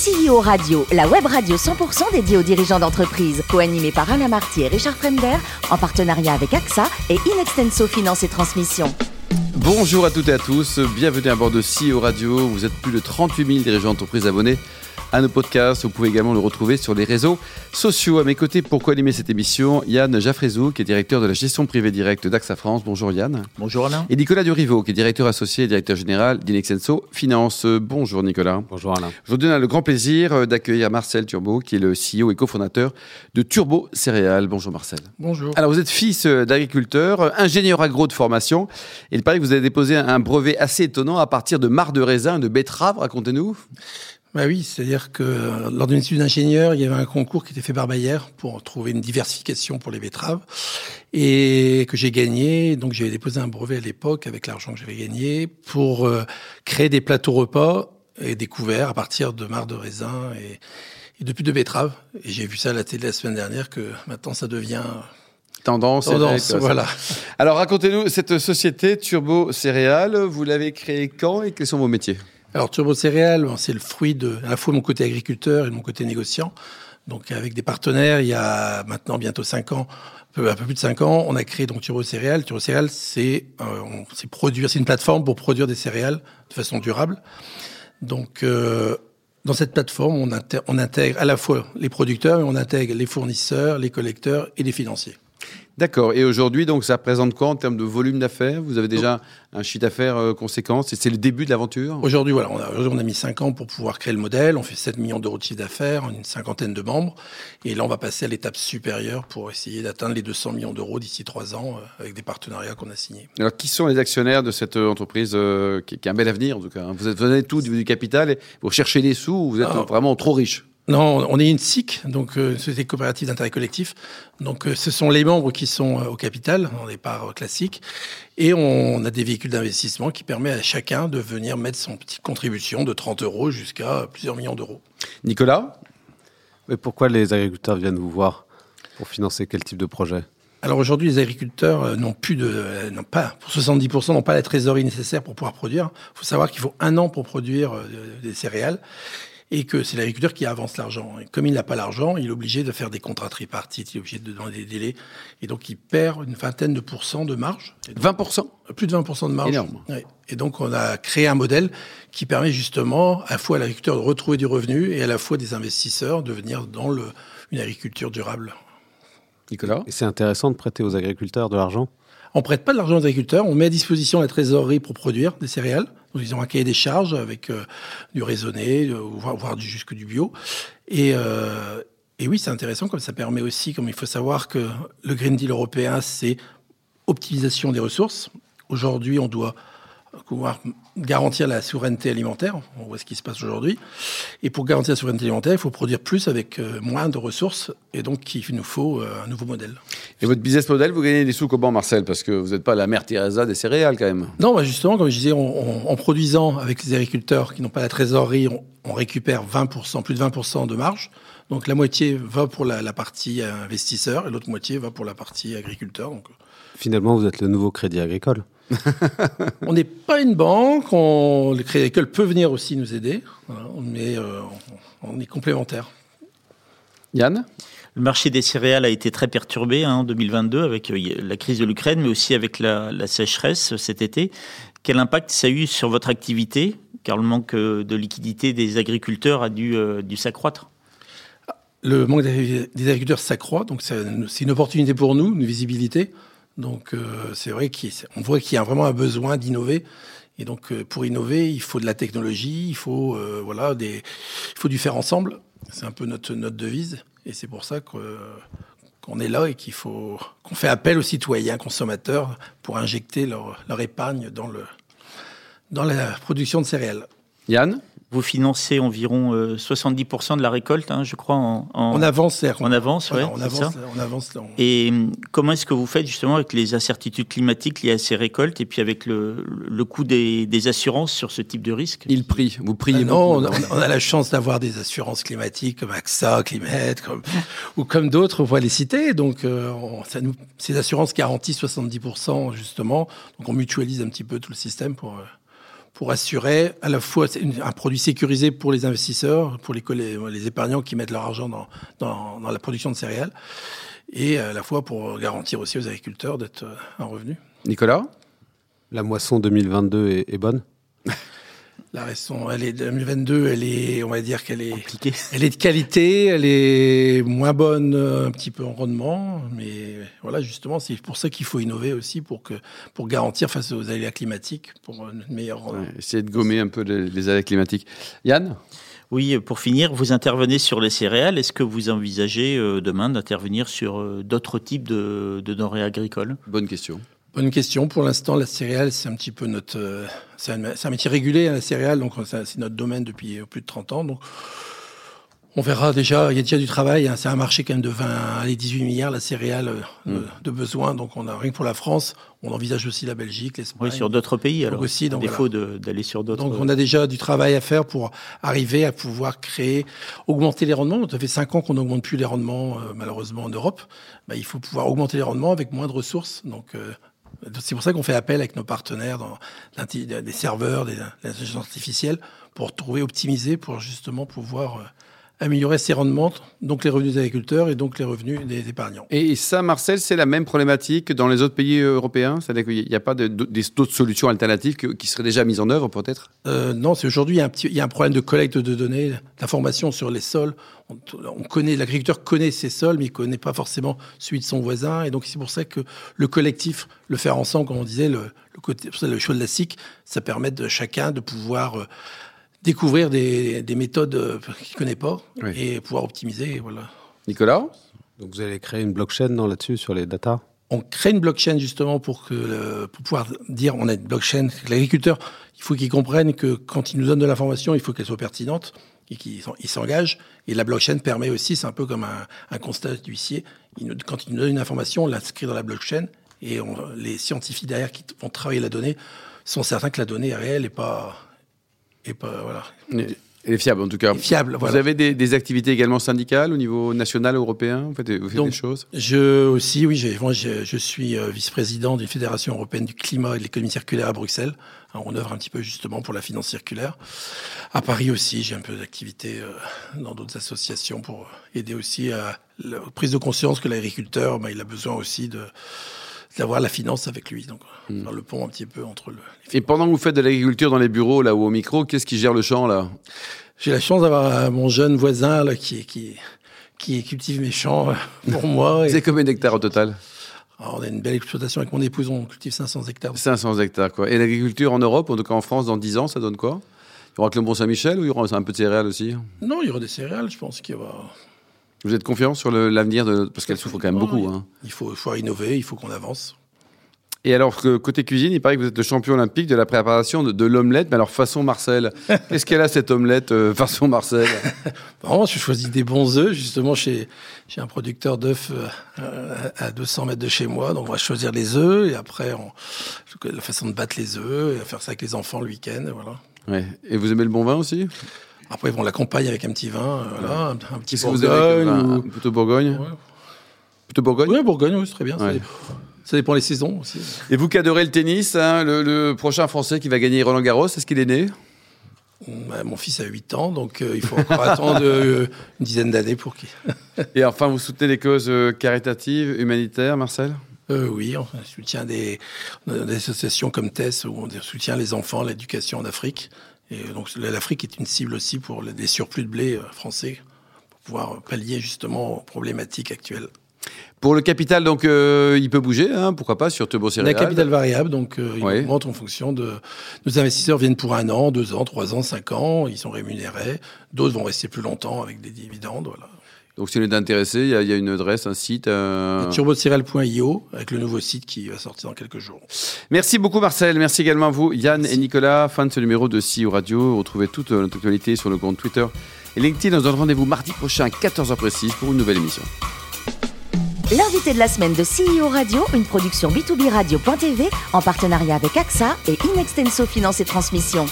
CEO Radio, la web radio 100% dédiée aux dirigeants d'entreprise, co-animée par Alain Marty et Richard Fremder, en partenariat avec AXA et Inextenso Finance et Transmission. Bonjour à toutes et à tous, bienvenue à bord de CEO Radio. Vous êtes plus de 38 000 dirigeants d'entreprise abonnés à nos podcasts. Vous pouvez également le retrouver sur les réseaux sociaux. À mes côtés, pour co-animer cette émission, Yann Jaffrezou, qui est directeur de la gestion privée directe d'AXA France. Bonjour Yann. Bonjour Alain. Et Nicolas Durivo, qui est directeur associé et directeur général d'Inexenso Finance. Bonjour Nicolas. Bonjour Alain. Aujourd'hui, on a le grand plaisir d'accueillir Marcel Turbo, qui est le CEO et cofondateur de Turbo Céréales. Bonjour Marcel. Bonjour. Alors, vous êtes fils d'agriculteur, ingénieur agro de formation, et il paraît que vous avez déposé un brevet assez étonnant à partir de marc de raisin et de betterave. Racontez-nous. Bah oui, c'est-à-dire que lors d'une étude d'ingénieur, il y avait un concours qui était fait par Bayer pour trouver une diversification pour les betteraves et que j'ai gagné. Donc j'avais déposé un brevet à l'époque avec l'argent que j'avais gagné pour euh, créer des plateaux repas et des couverts à partir de marc de raisin et, et de plus de betteraves. Et j'ai vu ça à la télé la semaine dernière que maintenant ça devient Tendance, Tendance voilà. Alors racontez-nous cette société Turbo Céréales, vous l'avez créée quand et quels sont vos métiers? Alors Turbo Céréales, c'est le fruit de à la fois mon côté agriculteur et mon côté négociant. Donc avec des partenaires, il y a maintenant bientôt 5 ans, un peu, plus de 5 ans, on a créé donc Turbo Céréales. Turbo Céréales, c'est euh, produire, c'est une plateforme pour produire des céréales de façon durable. Donc euh, dans cette plateforme, on, on intègre à la fois les producteurs, mais on intègre les fournisseurs, les collecteurs et les financiers. D'accord. Et aujourd'hui, donc, ça représente quoi en termes de volume d'affaires? Vous avez déjà un chiffre d'affaires euh, conséquent? C'est le début de l'aventure? Aujourd'hui, voilà, on a, on a mis 5 ans pour pouvoir créer le modèle. On fait 7 millions d'euros de chiffre d'affaires, une cinquantaine de membres. Et là, on va passer à l'étape supérieure pour essayer d'atteindre les 200 millions d'euros d'ici 3 ans euh, avec des partenariats qu'on a signés. Alors, qui sont les actionnaires de cette euh, entreprise qui, qui, a un bel avenir, en tout cas hein? Vous, êtes, vous avez tout du, capital, et vous recherchez des sous ou vous êtes vraiment trop riche? Non, on est une SIC, donc euh, une société coopérative d'intérêt collectif. Donc euh, ce sont les membres qui sont euh, au capital, dans des parts classiques, et on a des véhicules d'investissement qui permettent à chacun de venir mettre son petite contribution de 30 euros jusqu'à plusieurs millions d'euros. Nicolas? Mais pourquoi les agriculteurs viennent vous voir pour financer quel type de projet? Alors aujourd'hui, les agriculteurs n'ont plus de, n'ont pas, pour 70%, n'ont pas la trésorerie nécessaire pour pouvoir produire. Il faut savoir qu'il faut un an pour produire des céréales et que c'est l'agriculteur qui avance l'argent. Et comme il n'a pas l'argent, il est obligé de faire des contrats tripartites, il est obligé de donner des délais, et donc il perd une vingtaine de pourcents de marge. Donc, 20% Plus de 20% de marge. Énorme. Ouais. Et donc on a créé un modèle qui permet justement à la fois à l'agriculteur de retrouver du revenu et à la fois des investisseurs de venir dans le, une agriculture durable. Nicolas? Et c'est intéressant de prêter aux agriculteurs de l'argent? On prête pas de l'argent aux agriculteurs, on met à disposition la trésorerie pour produire des céréales. Ils ont un cahier des charges avec euh, du raisonné, euh, voire, voire du, jusque du bio. Et, euh, et oui, c'est intéressant, comme ça permet aussi, comme il faut savoir que le Green Deal européen, c'est optimisation des ressources. Aujourd'hui, on doit pouvoir garantir la souveraineté alimentaire. On voit ce qui se passe aujourd'hui. Et pour garantir la souveraineté alimentaire, il faut produire plus avec euh, moins de ressources. Et donc, il nous faut euh, un nouveau modèle. Et votre business model, vous gagnez des sous comment, Marcel? Parce que vous n'êtes pas la mère Teresa des céréales, quand même. Non, bah justement, comme je disais, on, on, en produisant avec les agriculteurs qui n'ont pas la trésorerie, on, on, récupère 20%, plus de 20% de marge. Donc, la moitié va pour la, la partie investisseur et l'autre moitié va pour la partie agriculteur. Donc, Finalement, vous êtes le nouveau crédit agricole. On n'est pas une banque, on, le Crédit Agricole peut venir aussi nous aider, mais euh, on, est complémentaires. Yann? Le marché des céréales a été très perturbé hein, en 2022 avec euh, la crise de l'Ukraine, mais aussi avec la, la, sécheresse cet été. Quel impact ça a eu sur votre activité Car le manque euh, de liquidité des agriculteurs a dû, euh, dû s'accroître? Le manque des agriculteurs s'accroît, donc c'est une opportunité pour nous, une visibilité. Donc euh, c'est vrai qu'on voit qu'il y a vraiment un besoin d'innover. Et donc euh, pour innover, il faut de la technologie, il faut euh, voilà des, il faut du faire ensemble. C'est un peu notre notre devise. Et c'est pour ça qu'on est là et qu'il faut qu'on fait appel aux citoyens consommateurs pour injecter leur, leur épargne dans le dans la production de céréales. Yann? Vous financez environ euh, 70% de la récolte, hein, je crois. En, en, on avance, On avance, ouais, on avance, on avance. On... Et comment est-ce que vous faites justement avec les incertitudes climatiques liées à ces récoltes et puis avec le, le coût des, des assurances sur ce type de risque? Il prie, vous priez. Ah non, on a, on a, la chance d'avoir des assurances climatiques comme AXA, Climet, comme, ou comme d'autres, on va les citer. Donc, euh, on, ça nous, ces assurances garantissent 70% justement. Donc, on mutualise un petit peu tout le système pour. Euh, pour assurer à la fois un produit sécurisé pour les investisseurs, pour les, les, épargnants qui mettent leur argent dans, dans, dans, la production de céréales, et à la fois pour garantir aussi aux agriculteurs d'être un revenu. Nicolas? La moisson 2022 est, est bonne? La raison, elle est 2022, elle est, on va dire qu'elle est, elle est de qualité, elle est moins bonne euh, un petit peu en rendement, mais voilà, justement, c'est pour ça qu'il faut innover aussi pour que, pour garantir face aux aléas climatiques, pour une meilleure rendement. essayer de gommer un peu les, les aléas climatiques. Yann? Oui, pour finir, vous intervenez sur les céréales. Est-ce que vous envisagez euh, demain d'intervenir sur euh, d'autres types de, de denrées agricoles? Bonne question. Bonne question. Pour l'instant, la céréale, c'est un petit peu notre. Euh, c'est un, métier régulé, hein, la céréale, donc c'est notre domaine depuis plus de 30 ans. Donc, on verra déjà, il y a déjà du travail. Hein, c'est un marché quand même de 20 à 18 milliards, la céréale euh, mm. de besoins. Donc, on a rien que pour la France. On envisage aussi la Belgique, l'Espagne. Oui, sur d'autres pays, alors. Aussi, donc, défaut d'aller sur d'autres. Donc, on a déjà du travail à faire pour arriver à pouvoir créer, augmenter les rendements. Ça fait 5 ans qu'on n'augmente plus les rendements, euh, malheureusement, en Europe. Bah, il faut pouvoir augmenter les rendements avec moins de ressources. Donc, c'est pour ça qu'on fait appel avec nos partenaires des serveurs, des intelligences artificielles, pour trouver, optimiser, pour justement pouvoir euh, améliorer ses rendements, donc les revenus des agriculteurs et donc les revenus des épargnants. Et ça, Marcel, c'est la même problématique dans les autres pays européens? C'est-à-dire qu'il n'y a pas d'autres solutions alternatives qui seraient déjà mises en œuvre, peut-être? Euh, Non, c'est aujourd'hui, il, il, y a un problème de collecte de données, d'informations sur les sols. On, connaît, l'agriculteur connaît ses sols, mais il ne connaît pas forcément celui de son voisin. Et donc, c'est pour ça que le collectif, le faire ensemble, comme on disait, le, le, côté, le choix de la SIC, ça permet de chacun de pouvoir... Euh, découvrir des, méthodes euh, qu'il ne connaît pas et pouvoir optimiser. Voilà. Nicolas Donc vous allez créer une blockchain là-dessus sur les data? On crée une blockchain justement pour que pour pouvoir dire on a une blockchain. L'agriculteur, il faut qu'il comprenne que quand il nous donne de l'information, il faut qu'elle soit pertinente et qu'il s'engage. Et la blockchain permet aussi, c'est un peu comme un, constat d'huissier. quand il nous donne une information, on l'inscrit dans la blockchain et les scientifiques derrière qui vont travailler la donnée sont certains que la donnée est réelle et pas et pas, voilà. Elle est fiable en tout cas. Fiable. Vous avez des, activités également syndicales au niveau national, européen? Vous faites, vous faites des choses? Je aussi, oui. Moi, je, je suis euh, vice-président d'une fédération européenne du climat et de l'économie circulaire à Bruxelles. on œuvre un petit peu justement pour la finance circulaire. À Paris aussi, j'ai un peu d'activités euh, dans d'autres associations pour aider aussi à la prise de conscience que l'agriculteur, bah, il a besoin aussi de d'avoir la finance avec lui. Donc, hmm. faire le pont un petit peu entre le. Et pendant que vous faites de l'agriculture dans les bureaux, là, ou au micro, qu'est-ce qui gère le champ, là? J'ai la chance d'avoir euh, mon jeune voisin, là, qui, qui, qui cultive mes champs euh, pour moi. Vous avez combien d'hectares au total? On a une belle exploitation avec mon épouse, on cultive 500 hectares. 500 hectares, quoi. Et l'agriculture en Europe, en tout cas en France, dans 10 ans, ça donne quoi? Il y aura que le Mont-Saint-Michel ou il y aura un peu de céréales aussi? Non, il y aura des céréales, je pense qu'il y aura vous êtes confiant sur l'avenir de parce qu'elle souffre quand même beaucoup. Hein. Il faut, faut innover, il faut qu'on avance. Et alors, côté cuisine, il paraît que vous êtes le champion olympique de la préparation de, l'omelette, mais alors façon Marcel. Qu'est-ce qu'elle a cette omelette euh, façon Marcel? Bon, je choisis des bons œufs, justement, chez, chez un producteur d'œufs euh, à 200 mètres de chez moi. Donc, on va choisir les œufs et après, on, la façon de battre les œufs et à faire ça avec les enfants le week-end. Voilà. Ouais. Et vous aimez le bon vin aussi? Après, on l'accompagne avec un petit vin, euh, voilà, un, petit Bourgogne. Plutôt Bourgogne Plutôt Bourgogne Oui, Bourgogne, oui, c'est très bien. Ça dépend les saisons aussi. Et vous qui adorez le tennis, hein, le, prochain Français qui va gagner Roland Garros, est-ce qu'il est né bah, Mon fils a 8 ans, donc euh, il faut encore attendre euh, une dizaine d'années pour qu'il. Et enfin, vous soutenez les causes caritatives, humanitaires, Marcel oui, on soutient des, des, associations comme TESS où on soutient les enfants, l'éducation en Afrique. Et donc l'Afrique est une cible aussi pour les surplus de blé euh, français, pour pouvoir pallier justement aux problématiques actuelles. Pour le capital, donc, euh, il peut bouger, hein, pourquoi pas, sur Turbo Céréales. Le capital variable, donc, euh, il augmente en fonction de. Nos investisseurs viennent pour un an, deux ans, trois ans, cinq ans, ils sont rémunérés. D'autres vont rester plus longtemps avec des dividendes, voilà. Donc, si on est intéressé, il y, a une adresse, un site. Euh... Avec le nouveau site qui va sortir dans quelques jours. Merci beaucoup, Marcel. Merci également à vous, Yann et Nicolas. Fin de ce numéro de CEO Radio. Retrouvez toute notre actualité sur le compte Twitter et LinkedIn. On se donne rendez-vous mardi prochain à 14h précise pour une nouvelle émission. L'invité de la semaine de CEO Radio, une production B2B Radio.tv en partenariat avec AXA et Inextenso Finance et Transmission.